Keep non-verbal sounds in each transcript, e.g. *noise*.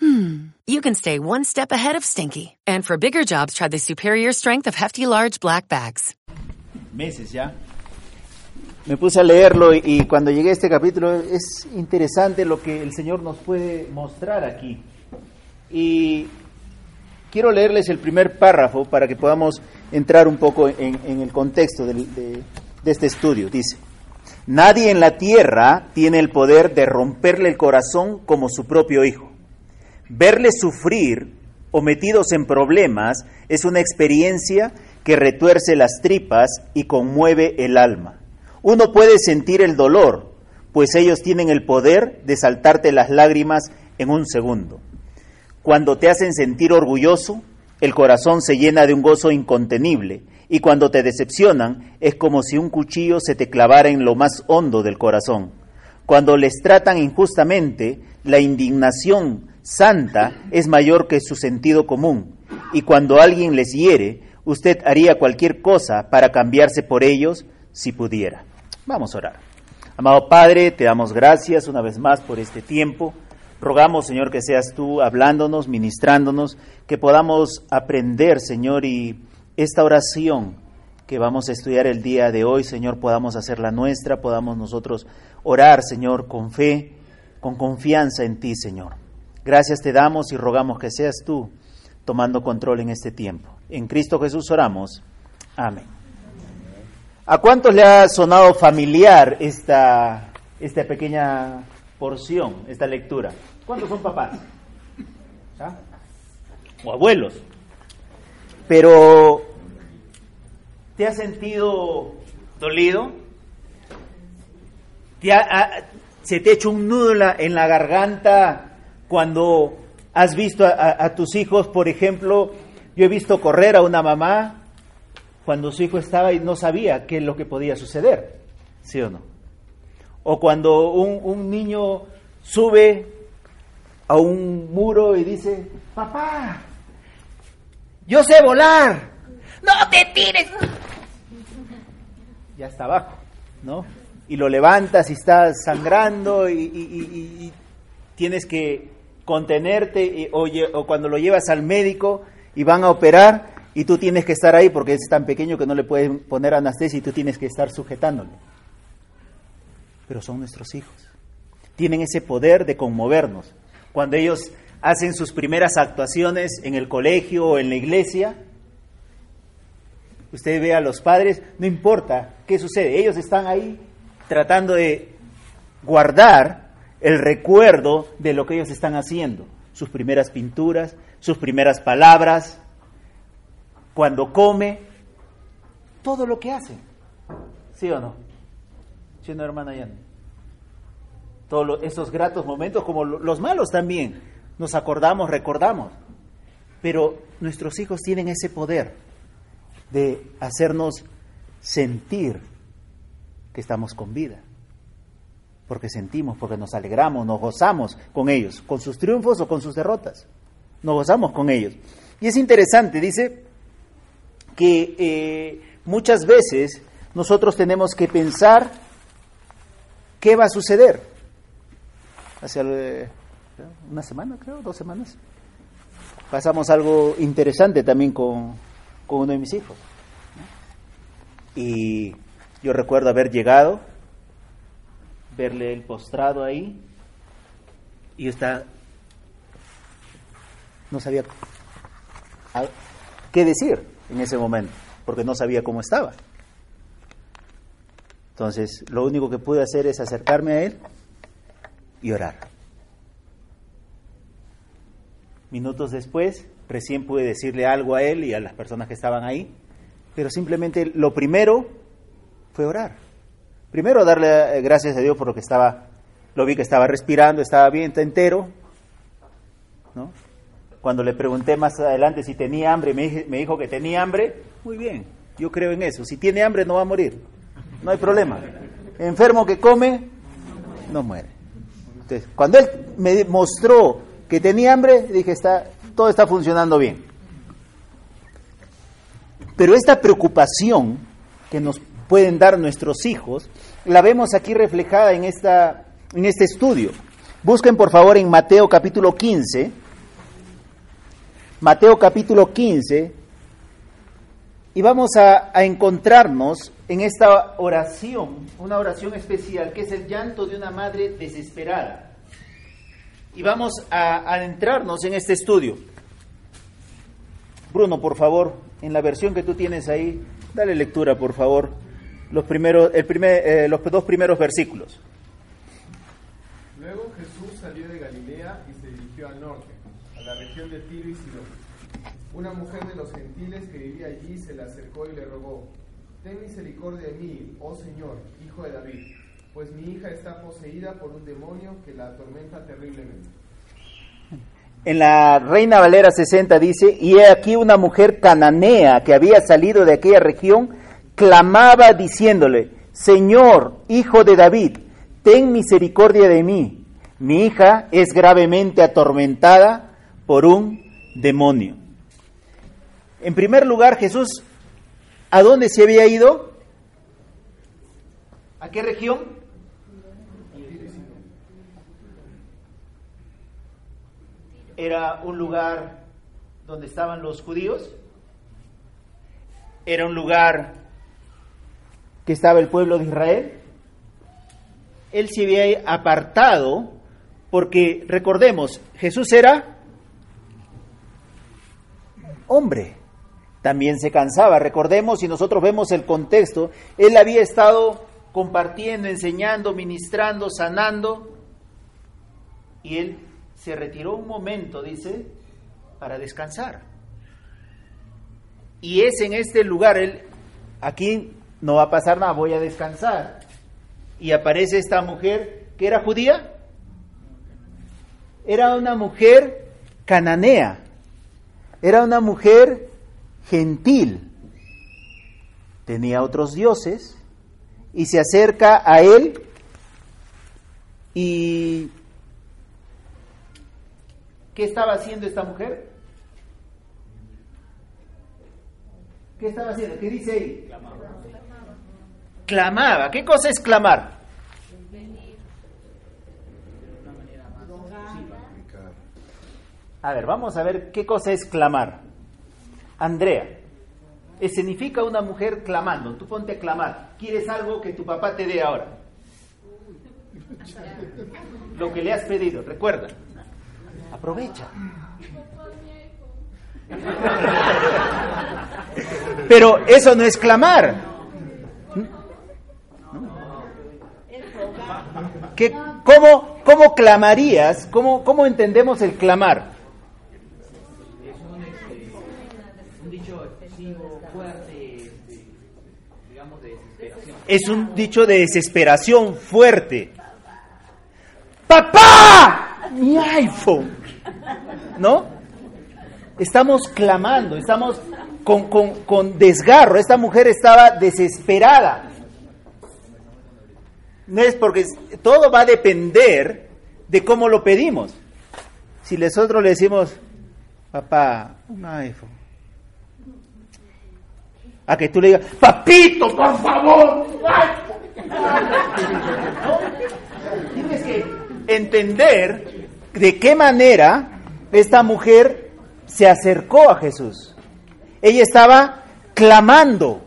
hmm, you can stay one step ahead of stinky. And for bigger jobs, try the superior strength of Hefty Large Black Bags. meses ya. Me puse a leerlo y, y cuando llegué a este capítulo es interesante lo que el Señor nos puede mostrar aquí. Y quiero leerles el primer párrafo para que podamos entrar un poco en, en el contexto del- de, de este estudio. Dice, nadie en la tierra tiene el poder de romperle el corazón como su propio hijo. Verle sufrir o metidos en problemas es una experiencia que retuerce las tripas y conmueve el alma. Uno puede sentir el dolor, pues ellos tienen el poder de saltarte las lágrimas en un segundo. Cuando te hacen sentir orgulloso, el corazón se llena de un gozo incontenible y cuando te decepcionan es como si un cuchillo se te clavara en lo más hondo del corazón. Cuando les tratan injustamente, la indignación santa es mayor que su sentido común y cuando alguien les hiere, usted haría cualquier cosa para cambiarse por ellos si pudiera. Vamos a orar. Amado Padre, te damos gracias una vez más por este tiempo. Rogamos, Señor, que seas tú hablándonos, ministrándonos, que podamos aprender, Señor, y esta oración que vamos a estudiar el día de hoy, Señor, podamos hacerla nuestra, podamos nosotros orar, Señor, con fe, con confianza en ti, Señor. Gracias te damos y rogamos que seas tú tomando control en este tiempo. En Cristo Jesús oramos. Amén. ¿A cuántos le ha sonado familiar esta, esta pequeña porción, esta lectura? ¿Cuántos son papás? ¿Ah? O abuelos. Pero, ¿te has sentido dolido? ¿Te ¿Se te ha hecho un nudo en la garganta cuando has visto a, tus hijos, por ejemplo? Yo he visto correr a una mamá cuando su hijo estaba y no sabía qué es lo que podía suceder, ¿sí o no? O cuando un, niño sube a un muro y dice, papá, yo sé volar, ¡No te tires! ya está abajo, ¿no? Y lo levantas y está sangrando y tienes que contenerte y- o, o cuando lo llevas al médico y van a operar y tú tienes que estar ahí porque es tan pequeño que no le pueden poner anestesia y tú tienes que estar sujetándole. Pero son nuestros hijos. Tienen ese poder de conmovernos. Cuando ellos hacen sus primeras actuaciones en el colegio o en la iglesia, Usted ve a los padres, no importa qué sucede, ellos están ahí tratando de guardar el recuerdo de lo que ellos están haciendo, sus primeras pinturas, sus primeras palabras, cuando come, todo lo que hacen. ¿Sí o no? ¿Sí o no, hermana Yan? Todos esos gratos momentos, como lo- los malos también, nos acordamos, recordamos. Pero nuestros hijos tienen ese poder de hacernos sentir que estamos con vida. Porque sentimos, porque nos alegramos, nos gozamos con ellos, con sus triunfos o con sus derrotas. Nos gozamos con ellos. Y es interesante, dice que eh, muchas veces nosotros tenemos que pensar qué va a suceder. Hace eh, una semana, creo, dos semanas, pasamos algo interesante también con, con uno de mis hijos. Y yo recuerdo haber llegado, verle el postrado ahí, y estaba, no sabía qué decir en ese momento, porque no sabía cómo estaba. Entonces, lo único que pude hacer es acercarme a él y orar. Minutos después, recién pude decirle algo a él y a las personas que estaban ahí, pero simplemente lo primero fue orar. Primero darle eh, gracias a Dios por lo que estaba, lo vi que estaba respirando, estaba bien, entero, ¿no? Cuando le pregunté más adelante si tenía hambre, me, me dijo que tenía hambre, muy bien. Yo creo en eso. Si tiene hambre no va a morir. No hay problema. Enfermo que come, no muere. Entonces, cuando él me mostró que tenía hambre, dije, está, todo está funcionando bien. Pero esta preocupación que nos pueden dar nuestros hijos, la vemos aquí reflejada en, esta, en este estudio. Busquen por favor en Mateo capítulo 15, Mateo capítulo 15, y vamos a, a, encontrarnos en esta oración, una oración especial, que es el llanto de una madre desesperada. Y vamos a adentrarnos en este estudio. Bruno, por favor, en la versión que tú tienes ahí, dale lectura, por favor, los, primeros, el primer, eh, los dos primeros versículos. Luego Jesús salió de Galilea y se dirigió al norte, a la región de Tiro y Sidón. Una mujer de los gentiles que vivía allí se le acercó y le rogó, Ten misericordia de mí, oh Señor, hijo de David, pues mi hija está poseída por un demonio que la atormenta terriblemente. En la Reina Valera 60 dice, y he aquí una mujer cananea que había salido de aquella región, clamaba diciéndole, Señor, hijo de David, ten misericordia de mí. Mi hija es gravemente atormentada por un demonio. En primer lugar, Jesús, ¿a dónde se había ido? ¿A qué región? Era un lugar donde estaban los judíos. Era un lugar que estaba el pueblo de Israel. Él se había apartado porque, recordemos, Jesús era hombre, también se cansaba. Recordemos, si nosotros vemos el contexto, él había estado compartiendo, enseñando, ministrando, sanando, y él se retiró un momento, dice, para descansar. Y es en este lugar, él, aquí no va a pasar nada, voy a descansar. Y aparece esta mujer que era judía. Era una mujer cananea. Era una mujer gentil. Tenía otros dioses y se acerca a él y ¿qué estaba haciendo esta mujer? ¿Qué estaba haciendo? ¿Qué dice ahí? ¿Qué cosa es clamar? A ver, vamos a ver qué cosa es clamar. Andrea, significa una mujer clamando. Tú ponte a clamar. ¿Quieres algo que tu papá te dé ahora? Lo que le has pedido, recuerda. Aprovecha. *laughs* Pero eso no es clamar. ¿Qué, cómo, ¿Cómo clamarías? ¿Cómo, ¿Cómo entendemos el clamar? Es un dicho de desesperación fuerte. ¡Papá! Mi iPhone. ¿No? Estamos clamando, estamos con, con, con desgarro. Esta mujer estaba desesperada. No es porque todo va a depender de cómo lo pedimos. Si nosotros le decimos, papá, un iPhone. A que tú le digas, papito, por favor. Tienes que entender de qué manera esta mujer se acercó a Jesús. Ella estaba clamando,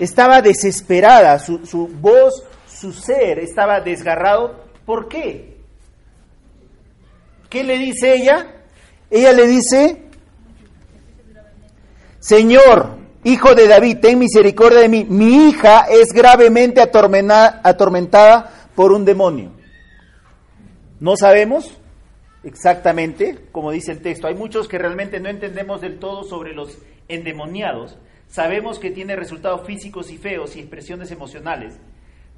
estaba desesperada, su, su voz su ser estaba desgarrado. ¿Por qué? ¿Qué le dice ella? Ella le dice, Señor, hijo de David, ten misericordia de mí. Mi hija es gravemente atormentada por un demonio. No sabemos exactamente, como dice el texto. Hay muchos que realmente no entendemos del todo sobre los endemoniados. Sabemos que tiene resultados físicos y feos y expresiones emocionales.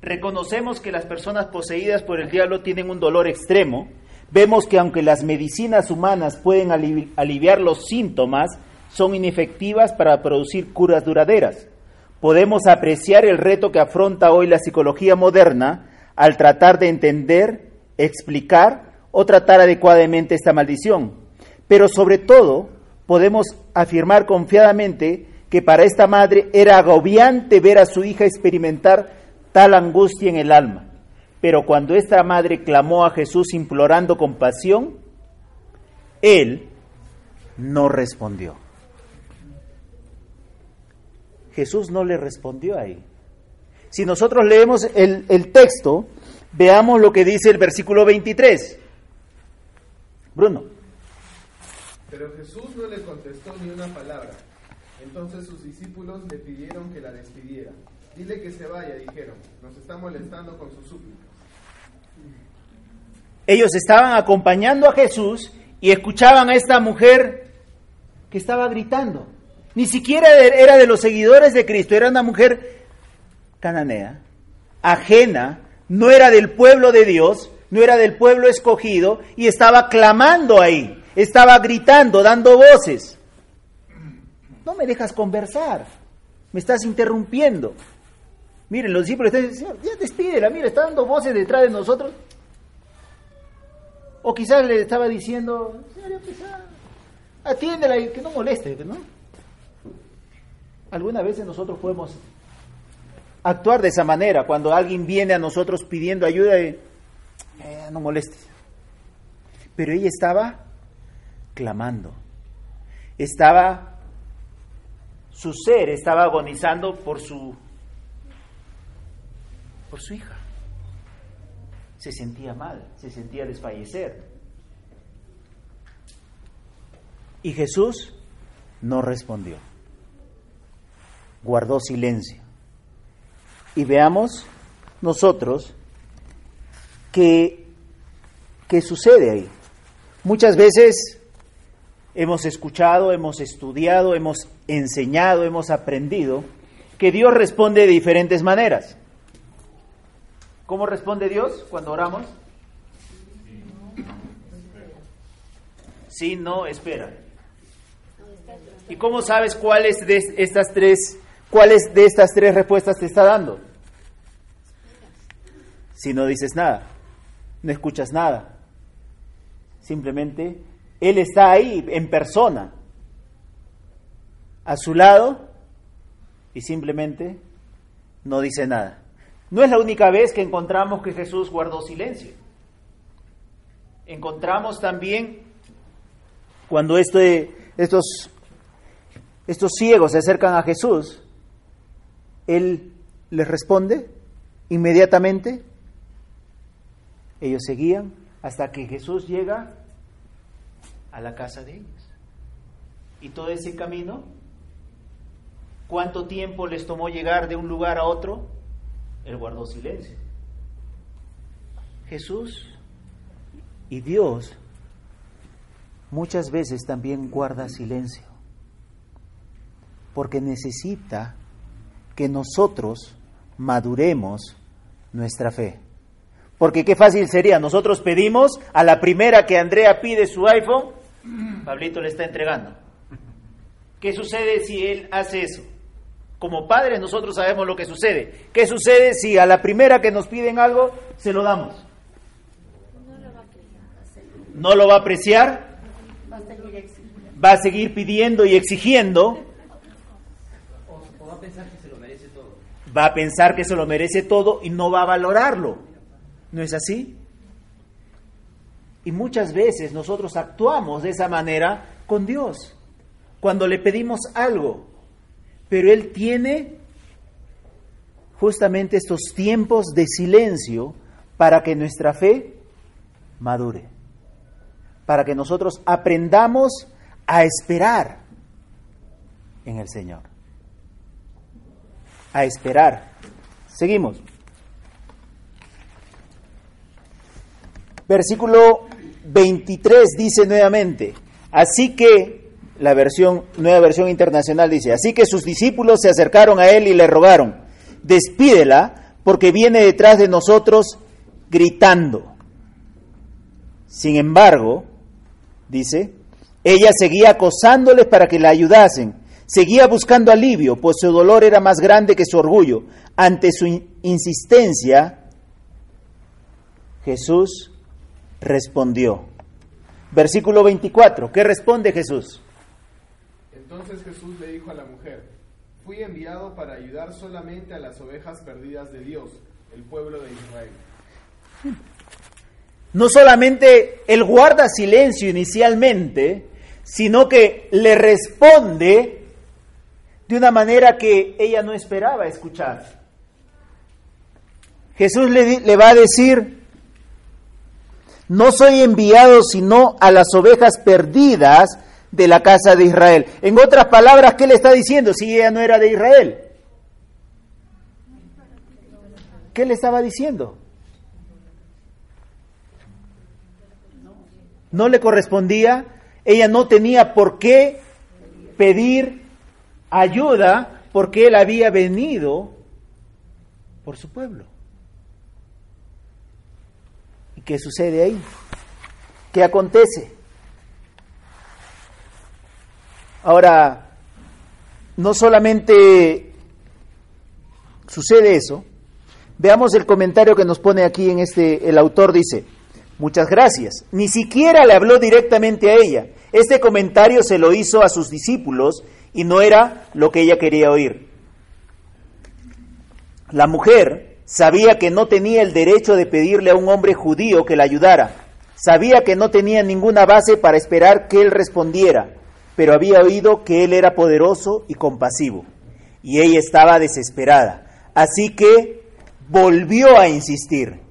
Reconocemos que las personas poseídas por el diablo tienen un dolor extremo. Vemos que aunque las medicinas humanas pueden aliviar los síntomas, son inefectivas para producir curas duraderas. Podemos apreciar el reto que afronta hoy la psicología moderna al tratar de entender, explicar o tratar adecuadamente esta maldición. Pero sobre todo, podemos afirmar confiadamente que para esta madre era agobiante ver a su hija experimentar tal angustia en el alma. Pero cuando esta madre clamó a Jesús implorando compasión, él no respondió. Jesús no le respondió ahí. Si nosotros leemos el, el, texto, veamos lo que dice el versículo 23. Bruno. Pero Jesús no le contestó ni una palabra. Entonces sus discípulos le pidieron que la despidiera. Dile que se vaya, dijeron. Nos está molestando con sus súplicas. Ellos estaban acompañando a Jesús y escuchaban a esta mujer que estaba gritando. Ni siquiera era de los seguidores de Cristo, era una mujer cananea, ajena, no era del pueblo de Dios, no era del pueblo escogido y estaba clamando ahí, estaba gritando, dando voces. No me dejas conversar, me estás interrumpiendo. Miren, los discípulos están diciendo, ya despídela, mira, está dando voces detrás de nosotros. O quizás le estaba diciendo, atiéndela y que no moleste, ¿no? Algunas veces nosotros podemos actuar de esa manera, cuando alguien viene a nosotros pidiendo ayuda, y, eh, no molestes. Pero ella estaba clamando, estaba, su ser estaba agonizando por su, su hija se sentía mal, se sentía desfallecer. Y Jesús no respondió, guardó silencio. Y veamos nosotros qué, qué sucede ahí. Muchas veces hemos escuchado, hemos estudiado, hemos enseñado, hemos aprendido que Dios responde de diferentes maneras. ¿Cómo responde Dios cuando oramos? Sí, no, espera. ¿Y cómo sabes cuáles de estas tres, cuáles de estas tres respuestas te está dando? Si no dices nada, no escuchas nada. Simplemente Él está ahí en persona, a su lado, y simplemente no dice nada. No es la única vez que encontramos que Jesús guardó silencio. Encontramos también cuando este, estos, estos ciegos se acercan a Jesús, Él les responde inmediatamente, ellos seguían hasta que Jesús llega a la casa de ellos. Y todo ese camino, ¿cuánto tiempo les tomó llegar de un lugar a otro? Él guardó silencio. Jesús y Dios muchas veces también guarda silencio, porque necesita que nosotros maduremos nuestra fe. Porque qué fácil sería, nosotros pedimos a la primera que Andrea pide su iPhone, Pablito le está entregando. ¿Qué sucede si él hace eso? Como padres nosotros sabemos lo que sucede. ¿Qué sucede si a la primera que nos piden algo se lo damos? No lo va a apreciar. Va a seguir pidiendo y exigiendo. Va a pensar que se lo merece todo. Va a pensar que se lo merece todo y no va a valorarlo. ¿No es así? Y muchas veces nosotros actuamos de esa manera con Dios. Cuando le pedimos algo, pero Él tiene justamente estos tiempos de silencio para que nuestra fe madure, para que nosotros aprendamos a esperar en el Señor, a esperar. Seguimos. Versículo 23 dice nuevamente, así que la versión, nueva versión internacional dice, así que sus discípulos se acercaron a él y le rogaron, despídela porque viene detrás de nosotros gritando. Sin embargo, dice, Ella seguía acosándoles para que la ayudasen. Seguía buscando alivio, pues su dolor era más grande que su orgullo. Ante su in- insistencia, Jesús respondió. Versículo 24. ¿Qué responde Jesús? Entonces Jesús le dijo a la mujer, fui enviado para ayudar solamente a las ovejas perdidas de Dios, el pueblo de Israel. No solamente él guarda silencio inicialmente, sino que le responde de una manera que ella no esperaba escuchar. Jesús le, le va a decir, no soy enviado sino a las ovejas perdidas de la casa de Israel. En otras palabras, ¿qué le está diciendo si ella no era de Israel? ¿Qué le estaba diciendo? no le correspondía, ella no tenía por qué pedir ayuda porque él había venido por su pueblo. ¿Y qué sucede ahí? ¿Qué acontece? Ahora, no solamente sucede eso, veamos el comentario que nos pone aquí en este, el autor dice, Muchas gracias. Ni siquiera le habló directamente a ella. Este comentario se lo hizo a sus discípulos y no era lo que ella quería oír. La mujer sabía que no tenía el derecho de pedirle a un hombre judío que la ayudara. Sabía que no tenía ninguna base para esperar que él respondiera, pero había oído que él era poderoso y compasivo. Y ella estaba desesperada. Así que volvió a insistir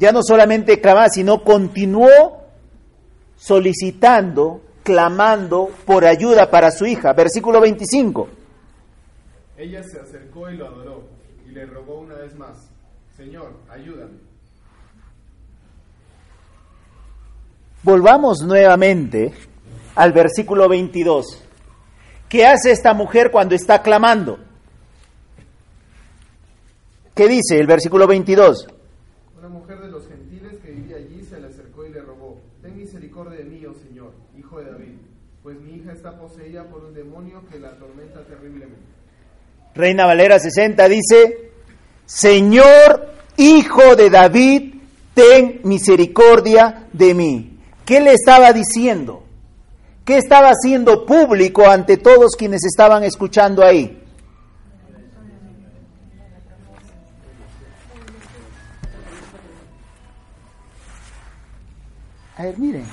ya no solamente clamaba, sino continuó solicitando, clamando por ayuda para su hija. Versículo 25. Ella se acercó y lo adoró, y le rogó una vez más, Señor, ayúdame. Volvamos nuevamente al versículo 22. ¿Qué hace esta mujer cuando está clamando? ¿Qué dice el versículo 22? Una mujer de los gentiles que vivía allí se le acercó y le rogó, Ten misericordia de mí, oh Señor, hijo de David, pues mi hija está poseída por un demonio que la atormenta terriblemente. Reina Valera 60 dice, Señor, hijo de David, ten misericordia de mí. ¿Qué le estaba diciendo? ¿Qué estaba haciendo público ante todos quienes estaban escuchando ahí? A ver, miren.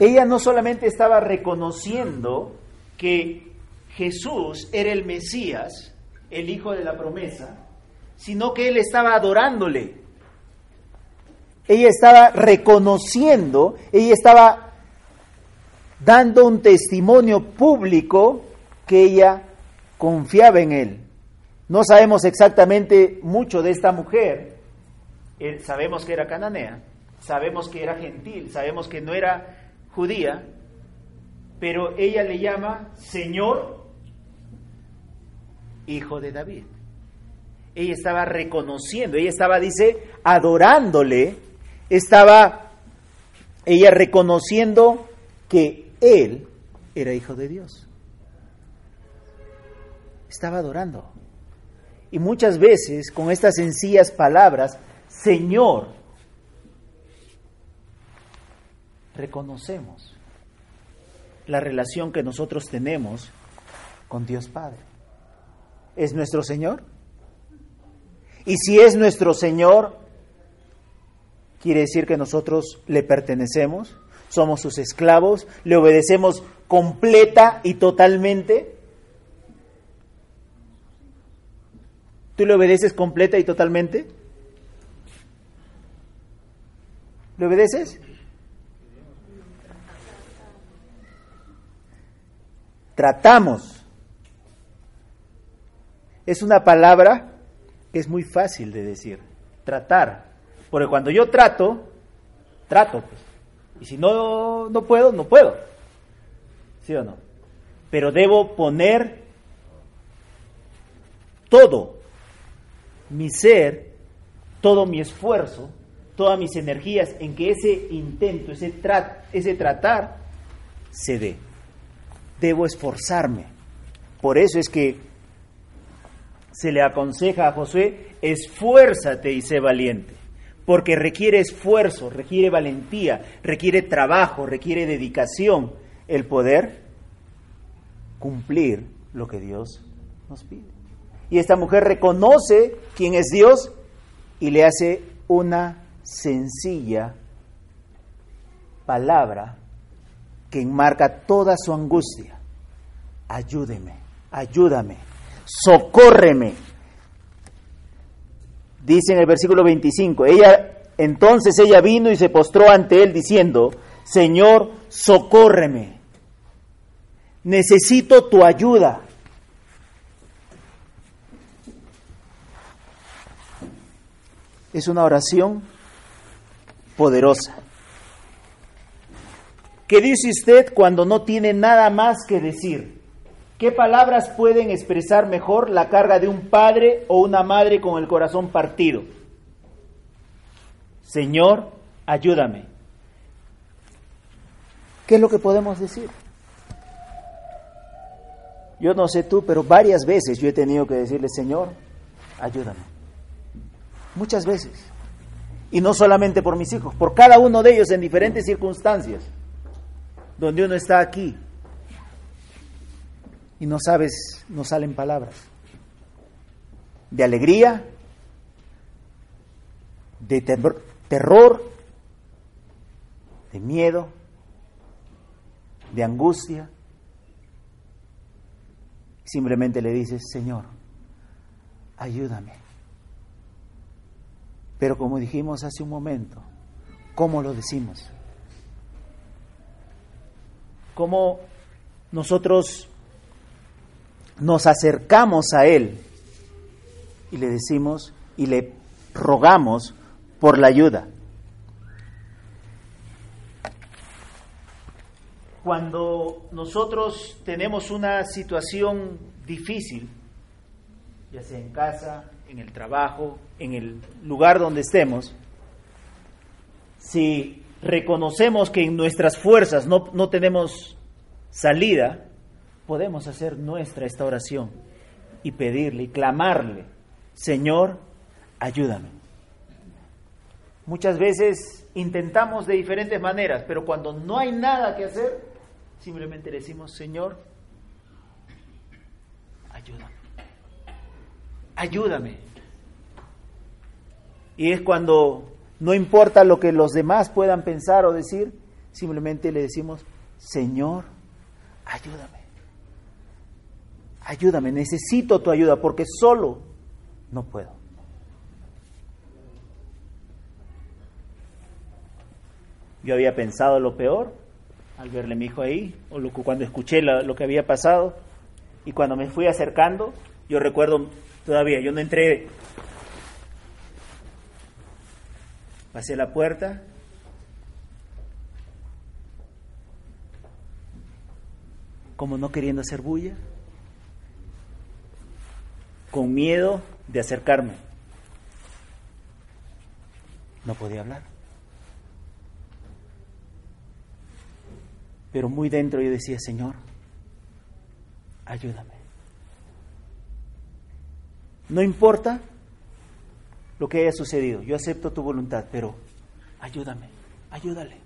Ella no solamente estaba reconociendo que Jesús era el Mesías, el Hijo de la promesa, sino que él estaba adorándole. Ella estaba reconociendo, ella estaba dando un testimonio público que ella confiaba en él. No sabemos exactamente mucho de esta mujer, sabemos que era cananea, sabemos que era gentil, sabemos que no era judía, pero ella le llama Señor, hijo de David. Ella estaba reconociendo, ella estaba, dice, adorándole, estaba ella reconociendo que él era hijo de Dios. Estaba adorando. Y muchas veces con estas sencillas palabras, Señor, reconocemos la relación que nosotros tenemos con Dios Padre. ¿Es nuestro Señor? Y si es nuestro Señor, quiere decir que nosotros le pertenecemos, somos sus esclavos, le obedecemos completa y totalmente. ¿Tú le obedeces completa y totalmente? ¿Le obedeces? Tratamos. Es una palabra que es muy fácil de decir. Tratar. Porque cuando yo trato, trato. Pues. Y si no, no puedo, no puedo. ¿Sí o no? Pero debo poner todo mi ser, todo mi esfuerzo todas mis energías en que ese intento, ese, ese tratar se dé. Debo esforzarme. Por eso es que se le aconseja a Josué, esfuérzate y sé valiente, porque requiere esfuerzo, requiere valentía, requiere trabajo, requiere dedicación el poder cumplir lo que Dios nos pide. Y esta mujer reconoce quién es Dios y le hace una sencilla palabra que enmarca toda su angustia. Ayúdeme, ayúdame, socórreme. Dice en el versículo 25, ella entonces ella vino y se postró ante él diciendo, Señor, socórreme. Necesito tu ayuda. Es una oración poderosa. ¿Qué dice usted cuando no tiene nada más que decir? ¿Qué palabras pueden expresar mejor la carga de un padre o una madre con el corazón partido? Señor, ayúdame. ¿Qué es lo que podemos decir? Yo no sé tú, pero varias veces yo he tenido que decirle, Señor, ayúdame. Muchas veces. Y no solamente por mis hijos, por cada uno de ellos en diferentes circunstancias, donde uno está aquí y no sabes, no salen palabras. De alegría, de terror, de miedo, de angustia. Simplemente le dices, Señor, ayúdame. Pero como dijimos hace un momento, ¿cómo lo decimos? ¿Cómo nosotros nos acercamos a Él y le decimos y le rogamos por la ayuda? Cuando nosotros tenemos una situación difícil, ya sea en casa, en el trabajo, en el lugar donde estemos, si reconocemos que en nuestras fuerzas no, no tenemos salida, podemos hacer nuestra esta oración y pedirle y clamarle, Señor, ayúdame. Muchas veces intentamos de diferentes maneras, pero cuando no hay nada que hacer, simplemente decimos, Señor, ayúdame ayúdame. Y es cuando no importa lo que los demás puedan pensar o decir, simplemente le decimos, Señor, ayúdame. Ayúdame, necesito tu ayuda porque solo no puedo. Yo había pensado lo peor al verle a mi hijo ahí, o cuando escuché lo que había pasado, y cuando me fui acercando, yo recuerdo todavía. Yo no entré. Pasé la puerta. Como no queriendo hacer bulla. Con miedo de acercarme. No podía hablar. Pero muy dentro yo decía, Señor, ayúdame. No importa lo que haya sucedido, yo acepto tu voluntad, pero ayúdame, ayúdale.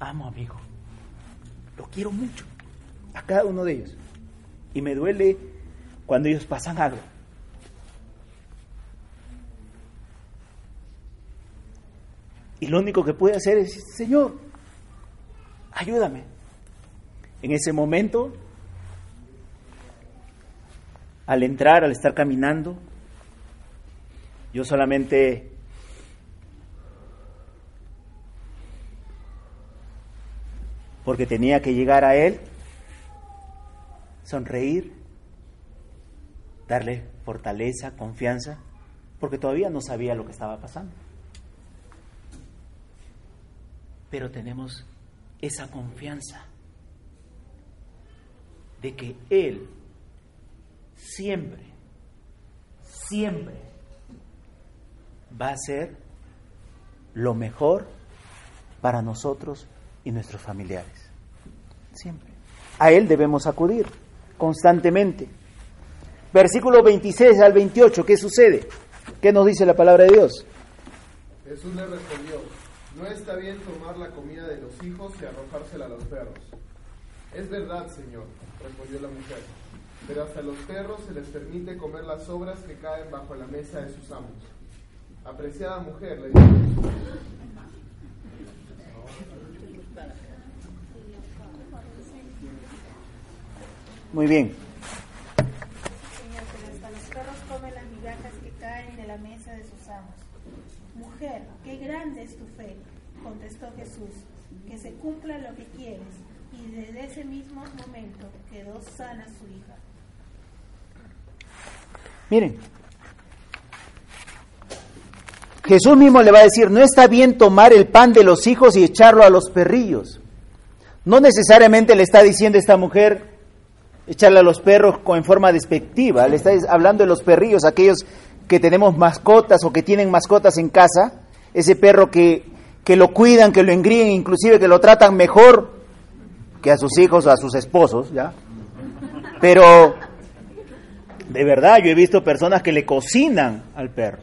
Amo, amigo. Lo quiero mucho, a cada uno de ellos. Y me duele cuando ellos pasan algo. Y lo único que puede hacer es, Señor, ayúdame. En ese momento al entrar, al estar caminando, yo solamente porque tenía que llegar a Él, sonreír, darle fortaleza, confianza, porque todavía no sabía lo que estaba pasando. Pero tenemos esa confianza de que Él siempre, siempre, va a ser lo mejor para nosotros y nuestros familiares. Siempre. A Él debemos acudir constantemente. Versículo 26 al 28, ¿qué sucede? ¿Qué nos dice la palabra de Dios? Jesús le respondió, no está bien tomar la comida de los hijos y arrojársela a los perros. Es verdad, Señor, respondió la mujer, pero hasta los perros se les permite comer las sobras que caen bajo la mesa de sus amos. Apreciada mujer, le dijo Muy bien. Señor, pero hasta los perros comen las migajas que caen de la mesa de sus amos. Mujer, qué grande es tu fe, contestó Jesús, que se cumpla lo que quieres. Y desde ese mismo momento quedó sana su hija. Miren, Jesús mismo le va a decir, no está bien tomar el pan de los hijos y echarlo a los perrillos. No necesariamente le está diciendo esta mujer echarle a los perros en forma despectiva, le está hablando de los perrillos, aquellos que tenemos mascotas o que tienen mascotas en casa, ese perro que, que lo cuidan, que lo engríen, inclusive que lo tratan mejor que a sus hijos o a sus esposos, ¿ya? Pero de verdad, yo he visto personas que le cocinan al perro,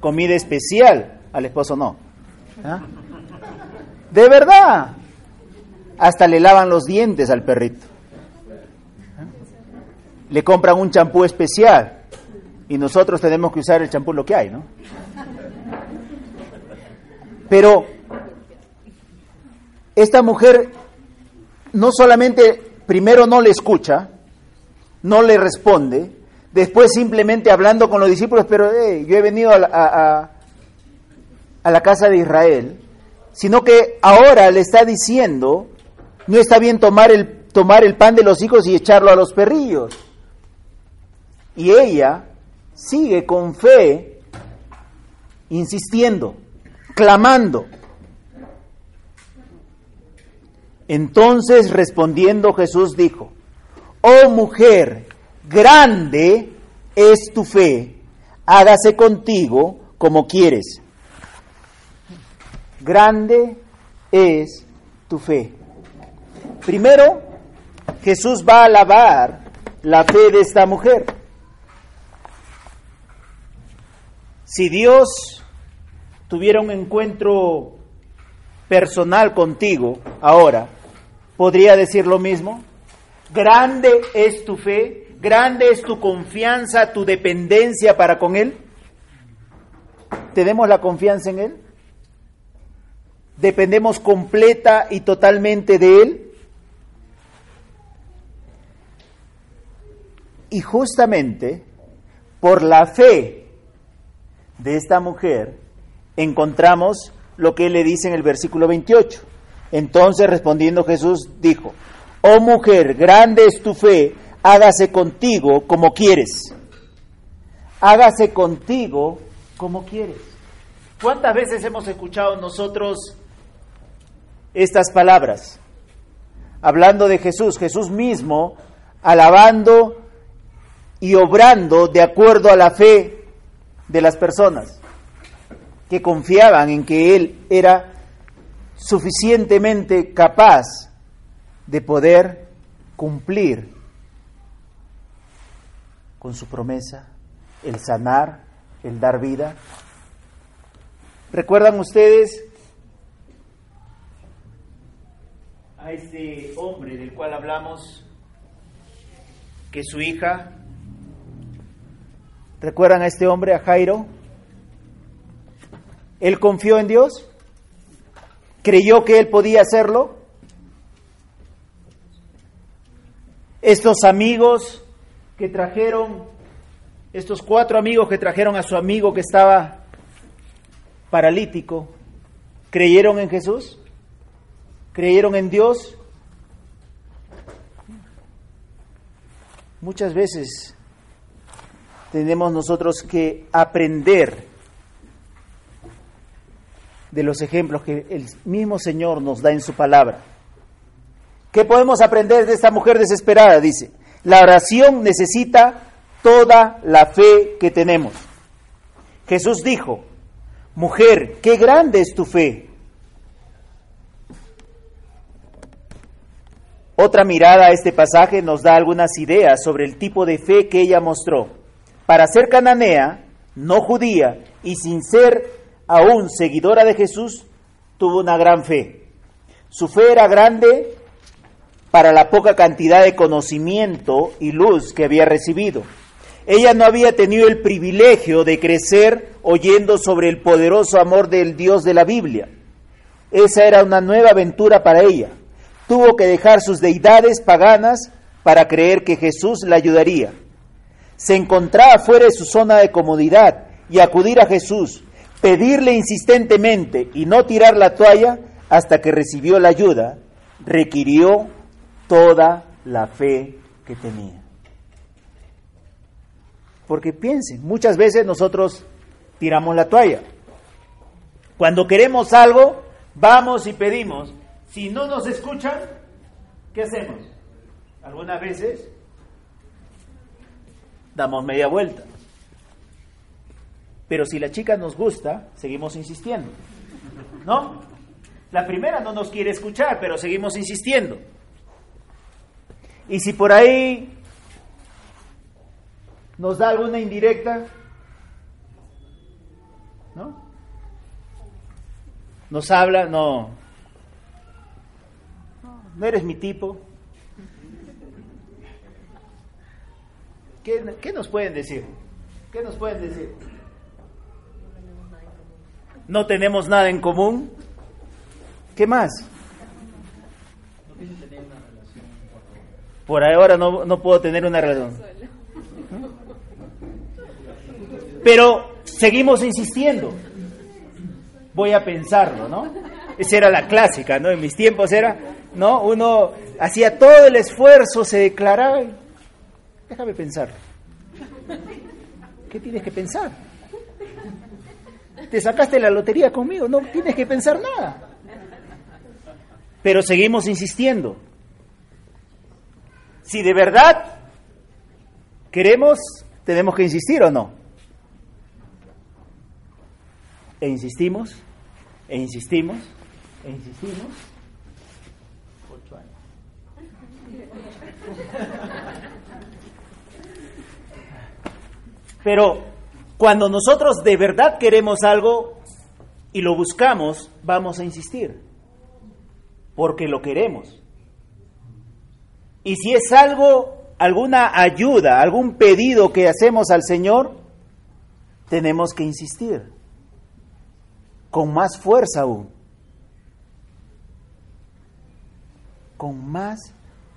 comida especial, al esposo no. De verdad, hasta le lavan los dientes al perrito. Le compran un champú especial y nosotros tenemos que usar el champú lo que hay, ¿no? Pero esta mujer no solamente primero no le escucha, no le responde, después simplemente hablando con los discípulos, pero hey, yo he venido a la, a la casa de Israel, sino que ahora le está diciendo, no está bien tomar el, tomar el pan de los hijos y echarlo a los perrillos. Y ella sigue con fe, insistiendo, clamando. Entonces respondiendo Jesús dijo, oh mujer, grande es tu fe, hágase contigo como quieres. Grande es tu fe. Primero, Jesús va a alabar la fe de esta mujer. Si Dios tuviera un encuentro personal contigo ahora, ¿podría decir lo mismo? Grande es tu fe, grande es tu confianza, tu dependencia para con Él. ¿Tenemos la confianza en Él? ¿Dependemos completa y totalmente de Él? Y justamente por la fe de esta mujer encontramos lo que le dice en el versículo 28. Entonces respondiendo Jesús dijo, oh mujer, grande es tu fe, hágase contigo como quieres. Hágase contigo como quieres. ¿Cuántas veces hemos escuchado nosotros estas palabras? Hablando de Jesús, Jesús mismo alabando y obrando de acuerdo a la fe de las personas que confiaban en que Él era suficientemente capaz de poder cumplir con su promesa, el sanar, el dar vida. ¿Recuerdan ustedes a este hombre del cual hablamos que su hija ¿Recuerdan a este hombre, a Jairo? Él confió en Dios, creyó que él podía hacerlo. Estos amigos que trajeron, estos cuatro amigos que trajeron a su amigo que estaba paralítico, ¿creyeron en Jesús? ¿Creyeron en Dios? Muchas veces tenemos nosotros que aprender de los ejemplos que el mismo Señor nos da en su palabra. ¿Qué podemos aprender de esta mujer desesperada? Dice, la oración necesita toda la fe que tenemos. Jesús dijo, Mujer, qué grande es tu fe. Otra mirada a este pasaje nos da algunas ideas sobre el tipo de fe que ella mostró. Para ser cananea, no judía y sin ser aún seguidora de Jesús, tuvo una gran fe. Su fe era grande para la poca cantidad de conocimiento y luz que había recibido. Ella no había tenido el privilegio de crecer oyendo sobre el poderoso amor del Dios de la Biblia. Esa era una nueva aventura para ella. Tuvo que dejar sus deidades paganas para creer que Jesús la ayudaría. Se encontraba fuera de su zona de comodidad y acudir a Jesús, pedirle insistentemente y no tirar la toalla hasta que recibió la ayuda, requirió toda la fe que tenía. Porque piensen, muchas veces nosotros tiramos la toalla. Cuando queremos algo, vamos y pedimos. Si no nos escuchan, ¿qué hacemos? Algunas veces damos media vuelta. Pero si la chica nos gusta, seguimos insistiendo. ¿No? La primera no nos quiere escuchar, pero seguimos insistiendo. Y si por ahí nos da alguna indirecta, ¿no? Nos habla, no, no eres mi tipo. ¿Qué, nos pueden decir? ¿Qué nos pueden decir? No tenemos nada en común. ¿Qué más? Por ahora no, no puedo tener una relación. Pero seguimos insistiendo. Voy a pensarlo, ¿no? Esa era la clásica, ¿no? En mis tiempos era, ¿no? Uno hacía todo el esfuerzo, se declaraba. Déjame pensar. ¿Qué tienes que pensar? Te sacaste la lotería conmigo, no tienes que pensar nada. Pero seguimos insistiendo. Si de verdad queremos, tenemos que insistir o no. E insistimos, e insistimos, e insistimos. Ocho años. Pero cuando nosotros de verdad queremos algo y lo buscamos, vamos a insistir, porque lo queremos. Y si es algo, alguna ayuda, algún pedido que hacemos al Señor, tenemos que insistir, con más fuerza aún, con más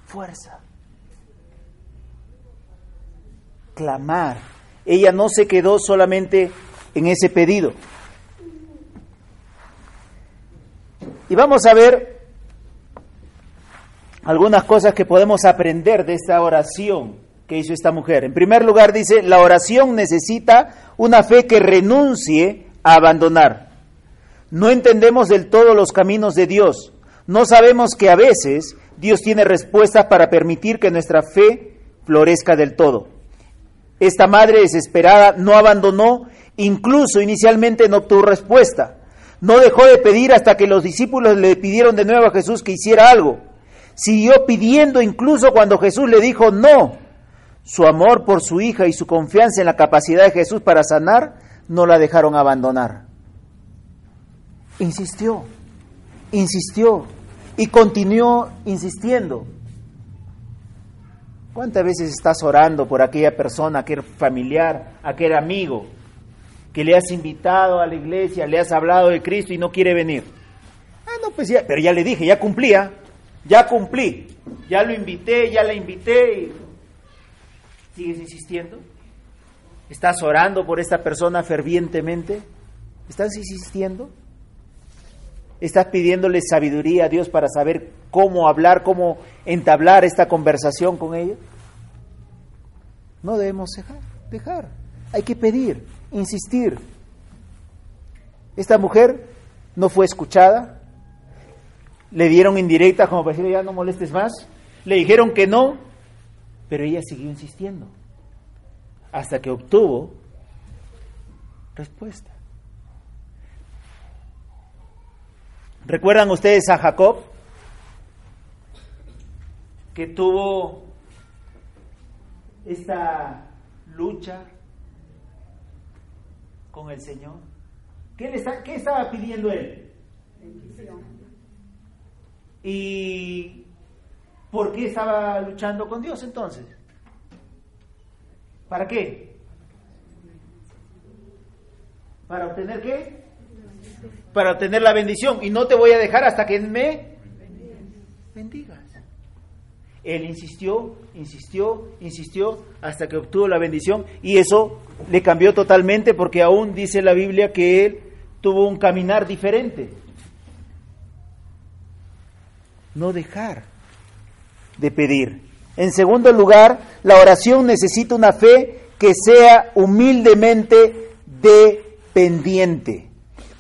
fuerza. Clamar. Ella no se quedó solamente en ese pedido. Y vamos a ver algunas cosas que podemos aprender de esta oración que hizo esta mujer. En primer lugar dice, la oración necesita una fe que renuncie a abandonar. No entendemos del todo los caminos de Dios. No sabemos que a veces Dios tiene respuestas para permitir que nuestra fe florezca del todo. Esta madre desesperada no abandonó, incluso inicialmente no obtuvo respuesta. No dejó de pedir hasta que los discípulos le pidieron de nuevo a Jesús que hiciera algo. Siguió pidiendo incluso cuando Jesús le dijo no. Su amor por su hija y su confianza en la capacidad de Jesús para sanar no la dejaron abandonar. Insistió, insistió y continuó insistiendo. ¿Cuántas veces estás orando por aquella persona, aquel familiar, aquel amigo que le has invitado a la iglesia, le has hablado de Cristo y no quiere venir? Ah, no, pues ya, pero ya le dije, ya cumplía, ya cumplí, ya lo invité, ya la invité y sigues insistiendo. ¿Estás orando por esta persona fervientemente? ¿Estás insistiendo? ¿Estás pidiéndole sabiduría a Dios para saber cómo hablar, cómo entablar esta conversación con ella? No debemos dejar, dejar. Hay que pedir, insistir. Esta mujer no fue escuchada. Le dieron indirecta como para decirle ya no molestes más. Le dijeron que no, pero ella siguió insistiendo hasta que obtuvo respuesta. ¿Recuerdan ustedes a Jacob? Que tuvo esta lucha con el Señor. ¿Qué, qué estaba pidiendo él? ¿Y por qué estaba luchando con Dios entonces? ¿Para qué? ¿Para obtener qué? Para obtener la bendición. Y no te voy a dejar hasta que me bendigas. Él insistió, insistió, insistió hasta que obtuvo la bendición y eso le cambió totalmente porque aún dice la Biblia que él tuvo un caminar diferente. No dejar de pedir. En segundo lugar, la oración necesita una fe que sea humildemente dependiente.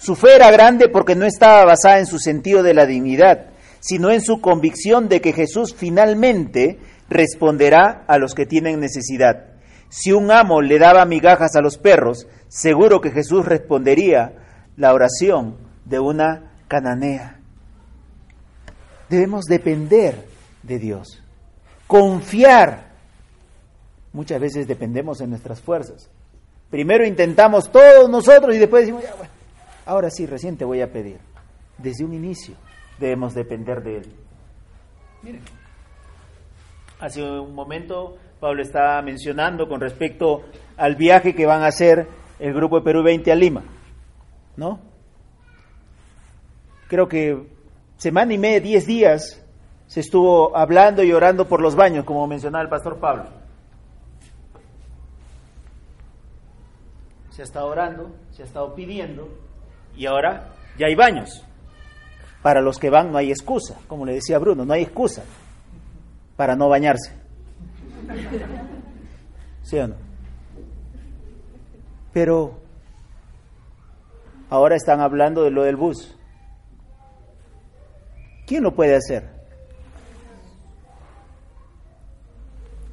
Su fe era grande porque no estaba basada en su sentido de la dignidad, sino en su convicción de que Jesús finalmente responderá a los que tienen necesidad. Si un amo le daba migajas a los perros, seguro que Jesús respondería la oración de una cananea. Debemos depender de Dios, confiar. Muchas veces dependemos de nuestras fuerzas. Primero intentamos todos nosotros y después decimos, ya, bueno, ahora sí, recién te voy a pedir. Desde un inicio debemos depender de Él. Miren, hace un momento Pablo estaba mencionando con respecto al viaje que van a hacer el grupo de Perú 20 a Lima, ¿no? Creo que semana y media, diez días, se estuvo hablando y orando por los baños, como mencionaba el pastor Pablo. Se ha estado orando, se ha estado pidiendo, y ahora ya hay baños. Para los que van no hay excusa, como le decía Bruno, no hay excusa para no bañarse. ¿Sí o no? Pero ahora están hablando de lo del bus. ¿Quién lo puede hacer?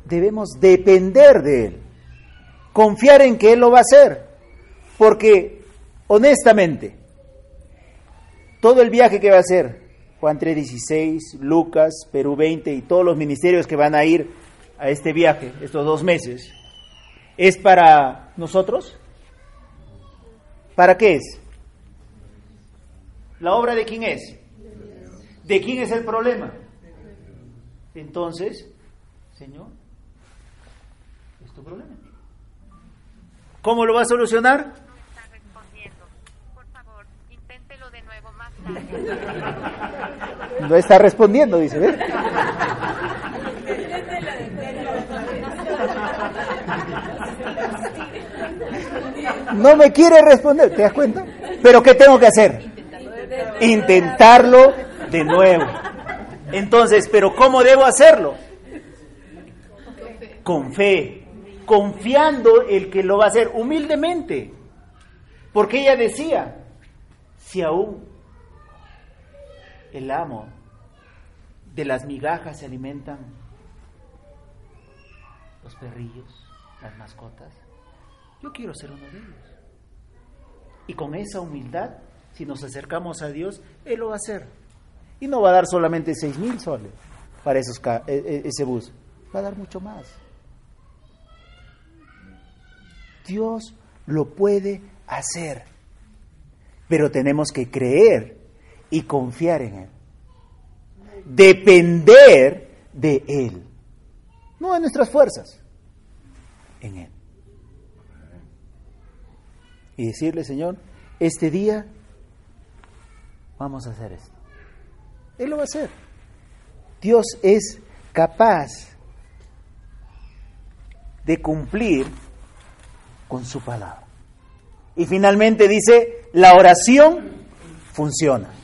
Debemos depender de Él, confiar en que Él lo va a hacer, porque honestamente, todo el viaje que va a hacer, Juan 3.16, Lucas, Perú 20 y todos los ministerios que van a ir a este viaje, estos dos meses, ¿es para nosotros? ¿Para qué es? ¿La obra de quién es? ¿De quién es el problema? Entonces, Señor, es tu problema. ¿Cómo lo va a solucionar? está respondiendo. Por favor, inténtelo de nuevo más tarde. No está respondiendo, dice. No me quiere responder, ¿te das cuenta? Pero ¿qué tengo que hacer? Intentarlo de nuevo. Entonces, ¿pero cómo debo hacerlo? Con fe, confiando el que lo va a hacer humildemente. Porque ella decía, si aún el amo de las migajas se alimentan los perrillos, las mascotas, yo quiero ser uno de ellos. Y con esa humildad, si nos acercamos a Dios, Él lo va a hacer. Y no va a dar solamente seis mil soles para esos, e- e- ese bus, va a dar mucho más. Dios lo puede hacer, pero tenemos que creer y confiar en Él. Depender de Él, no de nuestras fuerzas, en Él. Y decirle, Señor, este día vamos a hacer esto. Él lo va a hacer. Dios es capaz de cumplir con su palabra. Y finalmente dice, la oración funciona.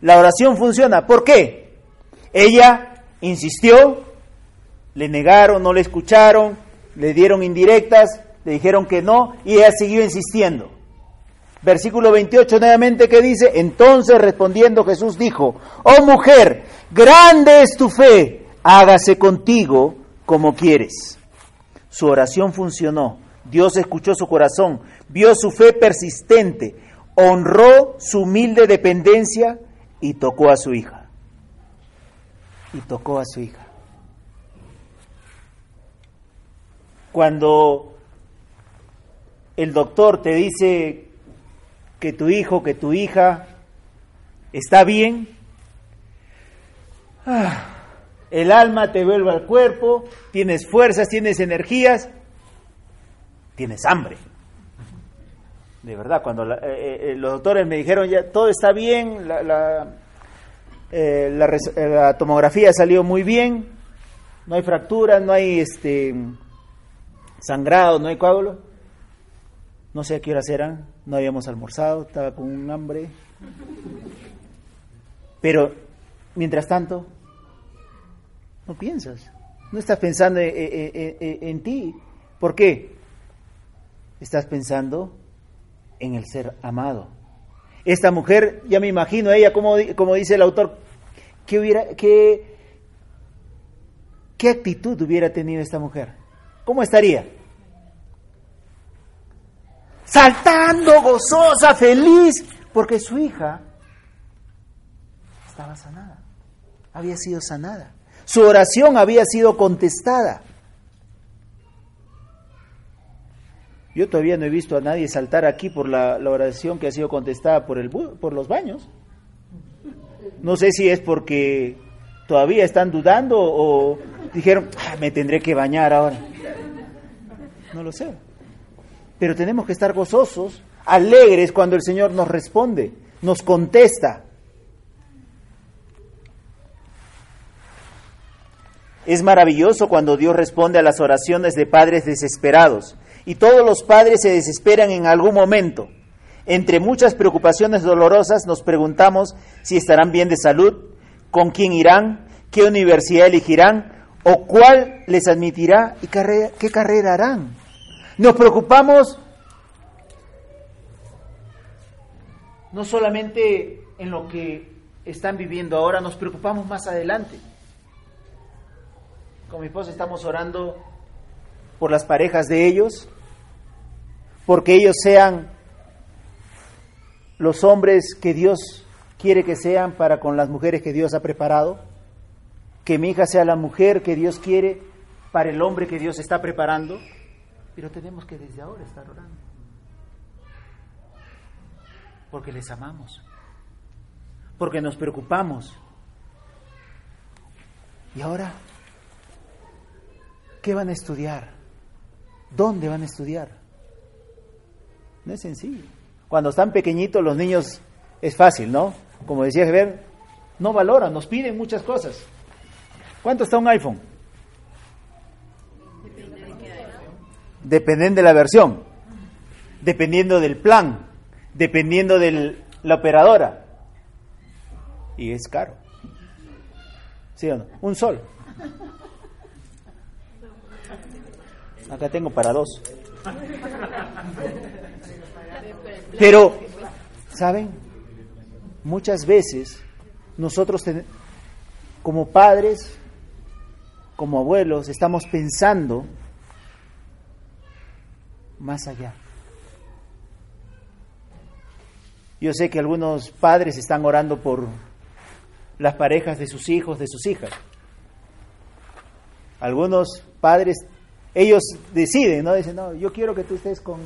La oración funciona. ¿Por qué? Ella insistió, le negaron, no le escucharon, le dieron indirectas, le dijeron que no, y ella siguió insistiendo. Versículo 28 nuevamente que dice, entonces respondiendo Jesús dijo, oh mujer, grande es tu fe, hágase contigo como quieres. Su oración funcionó, Dios escuchó su corazón, vio su fe persistente, honró su humilde dependencia y tocó a su hija. Y tocó a su hija. Cuando el doctor te dice que tu hijo, que tu hija está bien, ah, el alma te vuelve al cuerpo, tienes fuerzas, tienes energías, tienes hambre. De verdad, cuando la- eh, eh, los doctores me dijeron ya todo está bien, la, eh, eh, tomografía salió muy bien, no hay fracturas, no hay este sangrado, no hay coágulo. No sé a qué horas eran, no habíamos almorzado, estaba con un hambre. Pero, mientras tanto, no piensas, no estás pensando en, en- en- en ti. ¿Por qué? Estás pensando en el ser amado. Esta mujer, ya me imagino ella, como, como dice el autor, ¿qué, hubiera, ¿qué actitud hubiera tenido esta mujer? ¿Cómo estaría? Saltando, gozosa, feliz, porque su hija estaba sanada, había sido sanada. Su oración había sido contestada. Yo todavía no he visto a nadie saltar aquí por la, oración que ha sido contestada por, el, por los baños. No sé si es porque todavía están dudando o dijeron, "Ah, me tendré que bañar ahora. No lo sé. Pero tenemos que estar gozosos, alegres cuando el Señor nos responde, nos contesta. Es maravilloso cuando Dios responde a las oraciones de padres desesperados. Y todos los padres se desesperan en algún momento. Entre muchas preocupaciones dolorosas nos preguntamos si estarán bien de salud, con quién irán, qué universidad elegirán o cuál les admitirá y carrera- qué carrera harán. Nos preocupamos no solamente en lo que están viviendo ahora, nos preocupamos más adelante. Con mi esposa estamos orando por las parejas de ellos, porque ellos sean los hombres que Dios quiere que sean para con las mujeres que Dios ha preparado, que mi hija sea la mujer que Dios quiere para el hombre que Dios está preparando, pero tenemos que desde ahora estar orando, porque les amamos, porque nos preocupamos. Y ahora, ¿qué van a estudiar? ¿Dónde van a estudiar? No es sencillo. Cuando están pequeñitos los niños es fácil, ¿no? Como decía Javier, no valoran, nos piden muchas cosas. ¿Cuánto está un iPhone? Dependiendo de la versión, dependiendo del plan, dependiendo de la operadora. Y es caro. ¿Sí o no? Un sol. Acá tengo para dos. Pero, ¿saben? Muchas veces nosotros como padres, como abuelos, estamos pensando más allá. Yo sé que algunos padres están orando por las parejas de sus hijos, de sus hijas. Algunos padres, ellos deciden, ¿no? Dicen, no, yo quiero que tú estés con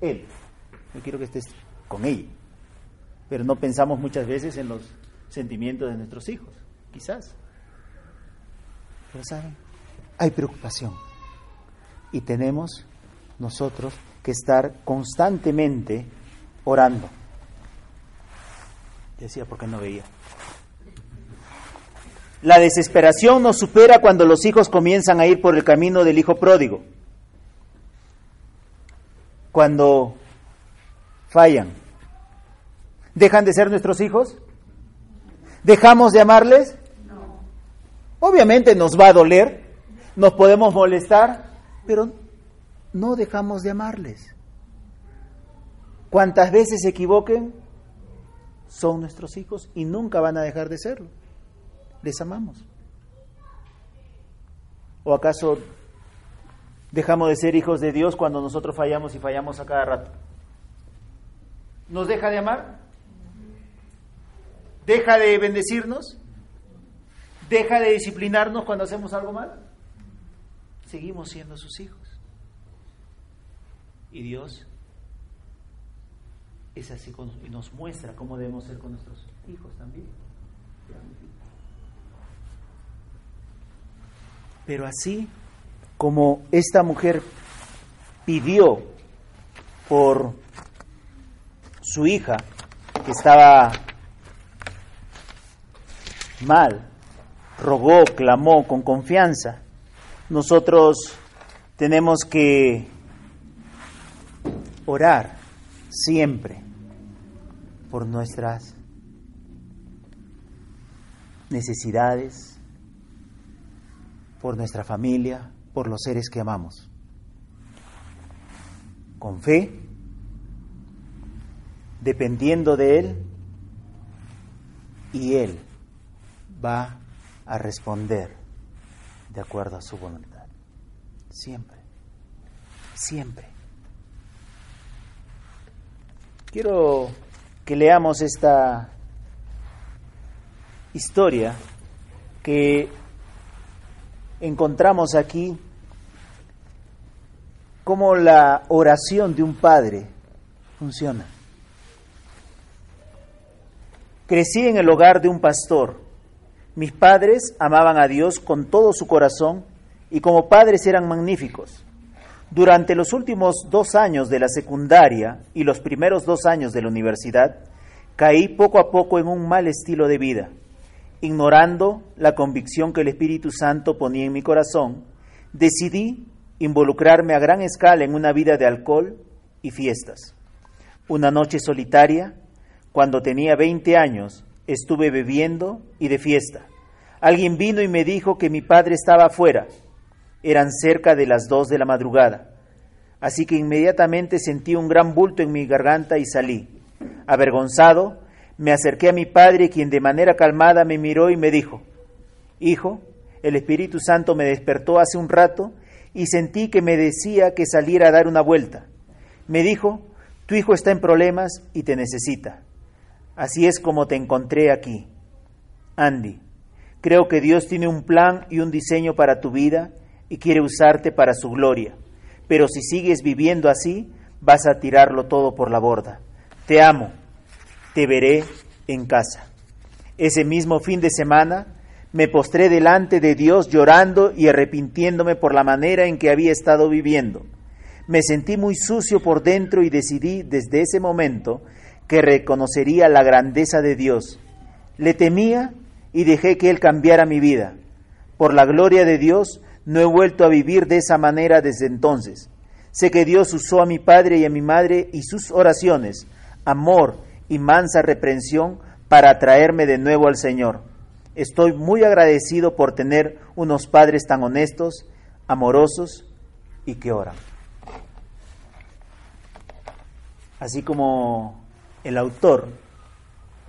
él, yo quiero que estés con ella. Pero no pensamos muchas veces en los sentimientos de nuestros hijos, quizás. Pero saben, hay preocupación. Y tenemos nosotros que estar constantemente orando. Decía, porque no veía. La desesperación nos supera cuando los hijos comienzan a ir por el camino del hijo pródigo. Cuando fallan. ¿Dejan de ser nuestros hijos? ¿Dejamos de amarles? Obviamente nos va a doler, nos podemos molestar, pero no dejamos de amarles. Cuantas veces se equivoquen, son nuestros hijos y nunca van a dejar de serlo. Les amamos. ¿O acaso dejamos de ser hijos de Dios cuando nosotros fallamos y fallamos a cada rato? ¿Nos deja de amar? ¿Deja de bendecirnos? ¿Deja de disciplinarnos cuando hacemos algo mal? Seguimos siendo sus hijos. Y Dios es así y nos muestra cómo debemos ser con nuestros hijos también. Pero así como esta mujer pidió por su hija que estaba mal, rogó, clamó con confianza, nosotros tenemos que orar siempre por nuestras necesidades, por nuestra familia, por los seres que amamos. Con fe, dependiendo de Él, y Él va a responder de acuerdo a su voluntad. Siempre, siempre. Quiero que leamos esta historia que encontramos aquí cómo la oración de un padre funciona. Crecí en el hogar de un pastor. Mis padres amaban a Dios con todo su corazón y como padres eran magníficos. Durante los últimos dos años de la secundaria y los primeros dos años de la universidad, caí poco a poco en un mal estilo de vida, ignorando la convicción que el Espíritu Santo ponía en mi corazón, decidí involucrarme a gran escala en una vida de alcohol y fiestas. Una noche solitaria, cuando tenía 20 años, estuve bebiendo y de fiesta. Alguien vino y me dijo que mi padre estaba afuera. Eran cerca de las dos de la madrugada. Así que inmediatamente sentí un gran bulto en mi garganta y salí. Avergonzado, me acerqué a mi padre, quien de manera calmada me miró y me dijo, Hijo, el Espíritu Santo me despertó hace un rato y sentí que me decía que saliera a dar una vuelta. Me dijo, tu hijo está en problemas y te necesita. Así es como te encontré aquí. Andy, creo que Dios tiene un plan y un diseño para tu vida y quiere usarte para su gloria. Pero si sigues viviendo así, vas a tirarlo todo por la borda. Te amo. Te veré en casa. Ese mismo fin de semana me postré delante de Dios llorando y arrepintiéndome por la manera en que había estado viviendo. Me sentí muy sucio por dentro y decidí desde ese momento que reconocería la grandeza de Dios. Le temía y dejé que Él cambiara mi vida. Por la gloria de Dios, no he vuelto a vivir de esa manera desde entonces. Sé que Dios usó a mi padre y a mi madre y sus oraciones, amor y mansa reprensión para atraerme de nuevo al Señor. Estoy muy agradecido por tener unos padres tan honestos, amorosos y que oran. Así como el autor,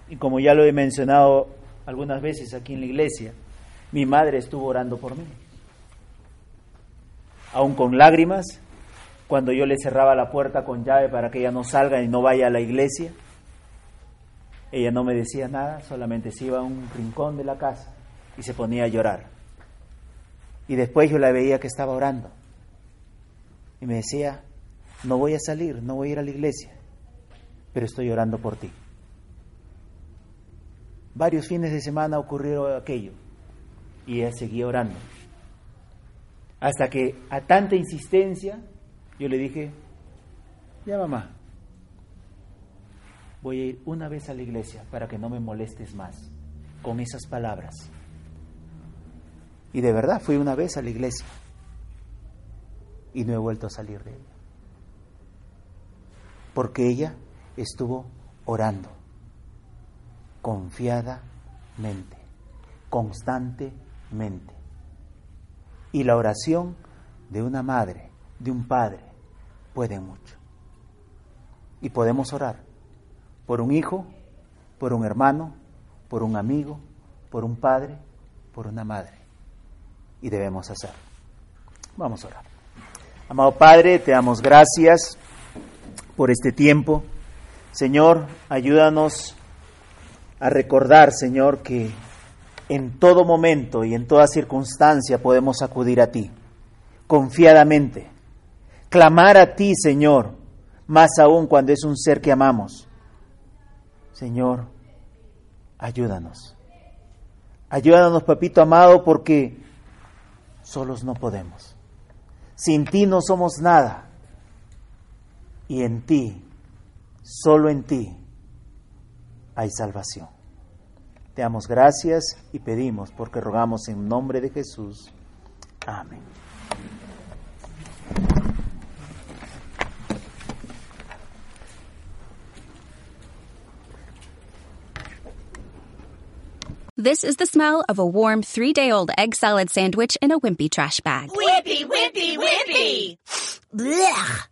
y como ya lo he mencionado algunas veces aquí en la iglesia, mi madre estuvo orando por mí. Aún con lágrimas, cuando yo le cerraba la puerta con llave para que ella no salga y no vaya a la iglesia, ella no me decía nada, solamente se iba a un rincón de la casa y se ponía a llorar. Y después yo la veía que estaba orando. Y me decía, no voy a salir, no voy a ir a la iglesia, pero estoy orando por ti. Varios fines de semana ocurrió aquello y ella seguía orando. Hasta que a tanta insistencia yo le dije, ya mamá, voy a ir una vez a la iglesia para que no me molestes más con esas palabras. Y de verdad fui una vez a la iglesia y no he vuelto a salir de ella. Porque ella estuvo orando confiadamente, constantemente. Y la oración de una madre, de un padre, puede mucho. Y podemos orar por un hijo, por un hermano, por un amigo, por un padre, por una madre. Y debemos hacerlo. Vamos a orar. Amado Padre, te damos gracias por este tiempo. Señor, ayúdanos a recordar, Señor, que en todo momento y en toda circunstancia podemos acudir a ti, confiadamente, clamar a ti, Señor, más aún cuando es un ser que amamos. Señor, ayúdanos. Ayúdanos, papito amado, porque solos no podemos. Sin ti no somos nada. Y en ti, solo en ti, hay salvación. Te damos gracias y pedimos porque rogamos en nombre de Jesús. Amén. This is the smell of a warm three day old egg salad sandwich in a wimpy trash bag. Wimpy, wimpy, wimpy. Blech.